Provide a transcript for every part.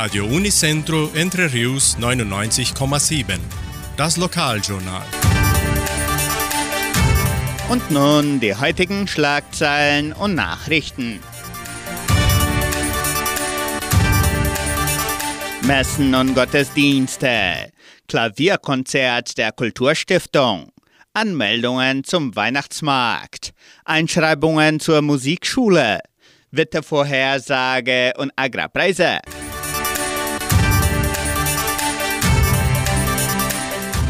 Radio Unicentro Entre Rius 99,7. Das Lokaljournal. Und nun die heutigen Schlagzeilen und Nachrichten. Messen und Gottesdienste. Klavierkonzert der Kulturstiftung. Anmeldungen zum Weihnachtsmarkt. Einschreibungen zur Musikschule. Wettervorhersage und Agrarpreise.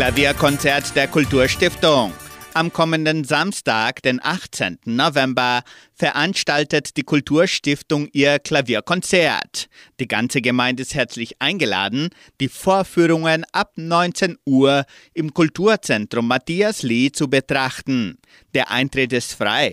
Klavierkonzert der Kulturstiftung. Am kommenden Samstag, den 18. November, veranstaltet die Kulturstiftung ihr Klavierkonzert. Die ganze Gemeinde ist herzlich eingeladen, die Vorführungen ab 19 Uhr im Kulturzentrum Matthias Lee zu betrachten. Der Eintritt ist frei.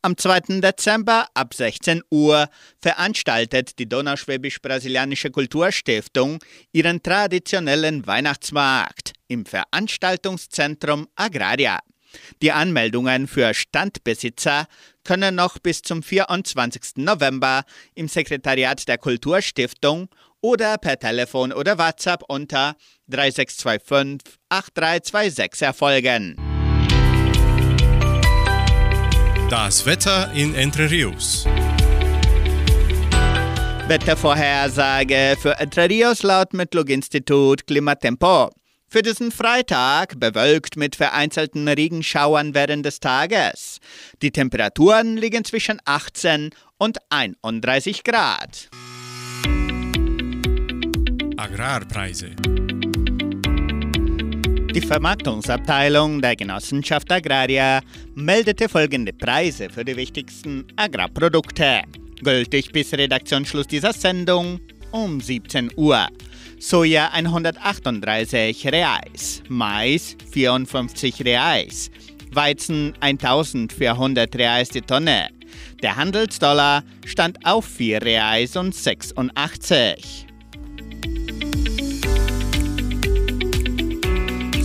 Am 2. Dezember ab 16 Uhr veranstaltet die Donauschwäbisch-Brasilianische Kulturstiftung ihren traditionellen Weihnachtsmarkt im Veranstaltungszentrum Agraria. Die Anmeldungen für Standbesitzer können noch bis zum 24. November im Sekretariat der Kulturstiftung oder per Telefon oder WhatsApp unter 3625 8326 erfolgen. Das Wetter in Entre Rios. Wettervorhersage für Entre Rios laut Metlog-Institut Klimatempo. Für diesen Freitag bewölkt mit vereinzelten Regenschauern während des Tages. Die Temperaturen liegen zwischen 18 und 31 Grad. Agrarpreise. Die Vermarktungsabteilung der Genossenschaft Agraria meldete folgende Preise für die wichtigsten Agrarprodukte. Gültig bis Redaktionsschluss dieser Sendung um 17 Uhr. Soja 138 Reais, Mais 54 Reais, Weizen 1400 Reais die Tonne. Der Handelsdollar stand auf 4 Reais und 86.